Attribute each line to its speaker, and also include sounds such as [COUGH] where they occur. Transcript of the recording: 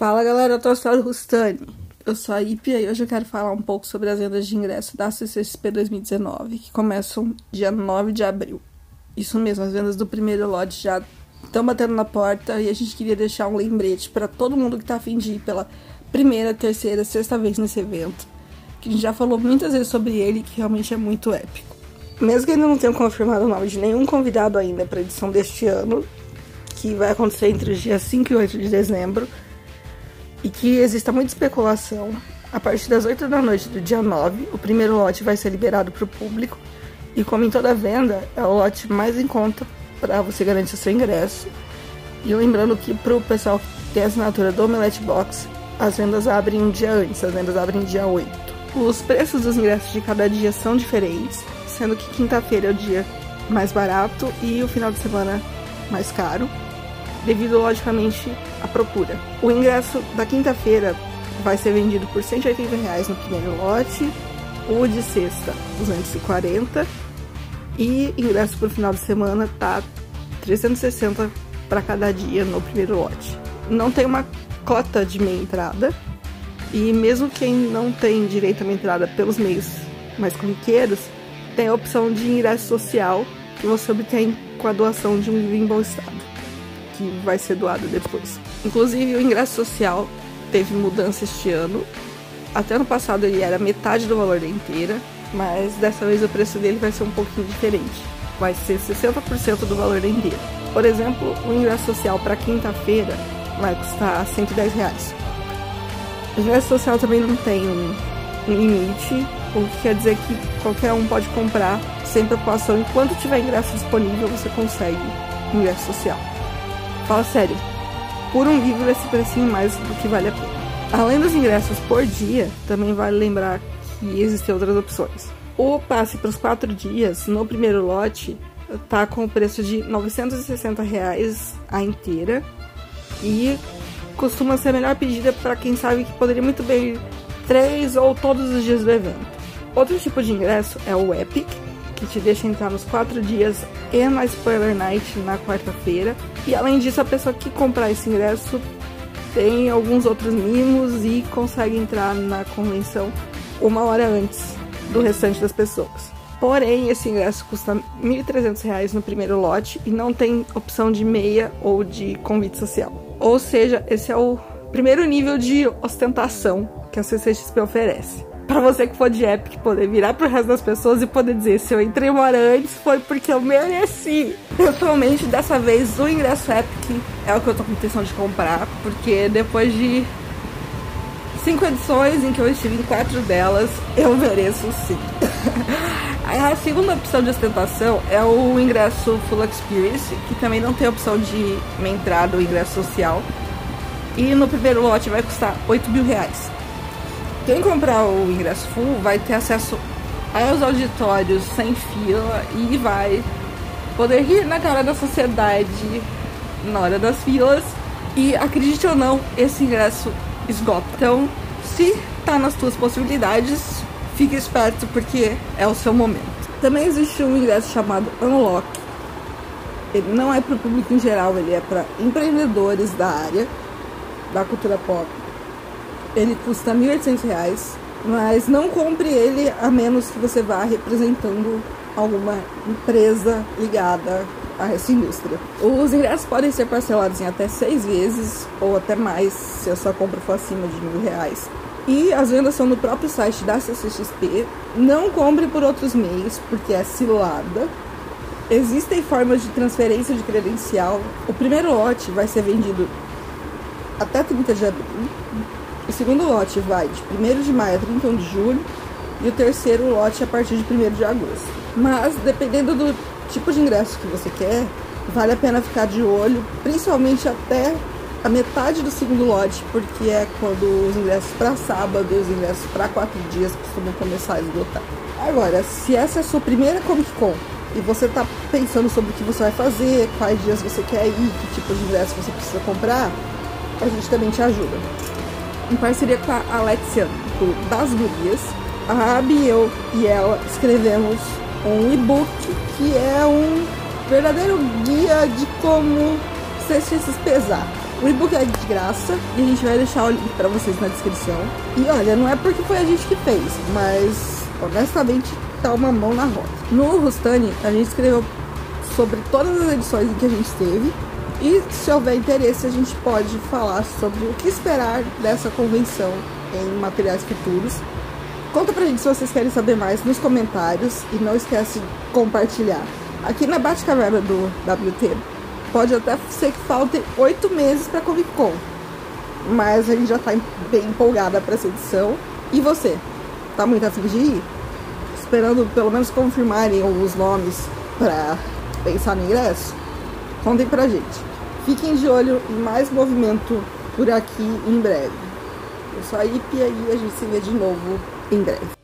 Speaker 1: Fala galera, eu tô Astral Rustani. Eu sou a Ipia e hoje eu quero falar um pouco sobre as vendas de ingresso da CCXP 2019, que começam dia 9 de abril. Isso mesmo, as vendas do primeiro lote já estão batendo na porta e a gente queria deixar um lembrete para todo mundo que tá afim de ir pela primeira, terceira, sexta vez nesse evento. Que a gente já falou muitas vezes sobre ele, que realmente é muito épico. Mesmo que ainda não tenham confirmado o nome de nenhum convidado ainda para edição deste ano, que vai acontecer entre os dias 5 e 8 de dezembro, e que exista muita especulação. A partir das 8 da noite do dia 9, o primeiro lote vai ser liberado para o público, e como em toda venda, é o lote mais em conta para você garantir seu ingresso. E lembrando que para o pessoal que tem assinatura do Omelette Box, as vendas abrem um dia antes, as vendas abrem dia 8. Os preços dos ingressos de cada dia são diferentes, sendo que quinta-feira é o dia mais barato e o final de semana mais caro devido logicamente à procura. O ingresso da quinta-feira vai ser vendido por 180 reais no primeiro lote, o de sexta 240 e ingresso para o final de semana tá 360 para cada dia no primeiro lote. Não tem uma cota de meia entrada e mesmo quem não tem direito a meia entrada pelos meios mais corriqueiros tem a opção de ingresso social que você obtém com a doação de um em bom estado que vai ser doado depois. Inclusive, o ingresso social teve mudança este ano. Até ano passado ele era metade do valor da inteira, mas dessa vez o preço dele vai ser um pouquinho diferente. Vai ser 60% do valor da inteira. Por exemplo, o ingresso social para quinta-feira vai custar 110 reais. O ingresso social também não tem um limite, o que quer dizer que qualquer um pode comprar sem preocupação. Enquanto tiver ingresso disponível, você consegue ingresso social. Fala sério, por um livro esse precinho mais do que vale a pena. Além dos ingressos por dia, também vale lembrar que existem outras opções. O passe para os quatro dias no primeiro lote tá com o preço de 960 reais a inteira e costuma ser a melhor pedida para quem sabe que poderia muito bem ir três ou todos os dias do evento. Outro tipo de ingresso é o Epic, que te deixa entrar nos quatro dias e na Spoiler Night na quarta-feira. E além disso, a pessoa que comprar esse ingresso tem alguns outros mimos e consegue entrar na convenção uma hora antes do restante das pessoas. Porém, esse ingresso custa R$ 1.300 no primeiro lote e não tem opção de meia ou de convite social. Ou seja, esse é o primeiro nível de ostentação que a CCXP oferece para você que for de Epic poder virar pro resto das pessoas e poder dizer se eu entrei uma hora antes foi porque eu mereci. Pessoalmente, dessa vez o ingresso Epic é o que eu tô com intenção de comprar, porque depois de cinco edições em que eu estive em quatro delas, eu mereço sim. [LAUGHS] A segunda opção de ostentação é o ingresso Full Experience, que também não tem opção de entrada ou ingresso social. E no primeiro lote vai custar 8 mil reais. Quem comprar o ingresso full vai ter acesso aos auditórios sem fila e vai poder rir na cara da sociedade na hora das filas. E acredite ou não, esse ingresso esgota. Então, se tá nas tuas possibilidades, fique esperto porque é o seu momento. Também existe um ingresso chamado Unlock. Ele não é para o público em geral, ele é para empreendedores da área da cultura pop ele custa R$ 1.800, mas não compre ele a menos que você vá representando alguma empresa ligada a essa indústria. Os ingressos podem ser parcelados em até seis vezes ou até mais se a sua compra for acima de mil reais. E as vendas são no próprio site da CCXP. Não compre por outros meios, porque é cilada. Existem formas de transferência de credencial. O primeiro lote vai ser vendido até 30 de abril. O segundo lote vai de 1 de maio a 31 de julho e o terceiro lote a partir de 1 de agosto. Mas dependendo do tipo de ingresso que você quer, vale a pena ficar de olho, principalmente até a metade do segundo lote, porque é quando os ingressos para sábado e os ingressos para quatro dias costumam começar a esgotar. Agora, se essa é a sua primeira Comic Con e você está pensando sobre o que você vai fazer, quais dias você quer ir, que tipo de ingresso você precisa comprar, a gente também te ajuda em parceria com a Alexia do Das Gurias, a Abi e eu e ela escrevemos um e-book que é um verdadeiro guia de como CXS pesar. O e-book é de graça e a gente vai deixar o link para vocês na descrição. E olha, não é porque foi a gente que fez, mas honestamente tá uma mão na roda. No Rustani, a gente escreveu sobre todas as edições que a gente teve. E se houver interesse, a gente pode falar sobre o que esperar dessa convenção em materiais futuros. Conta pra gente se vocês querem saber mais nos comentários e não esquece de compartilhar. Aqui na Batcaverna do WT, pode até ser que faltem oito meses pra Comic Con, mas a gente já tá bem empolgada para essa edição. E você? Tá muito afim de ir? Esperando pelo menos confirmarem os nomes para pensar no ingresso? Contem pra gente. Fiquem de olho em mais movimento por aqui em breve. Eu sou a Ip e a gente se vê de novo em breve.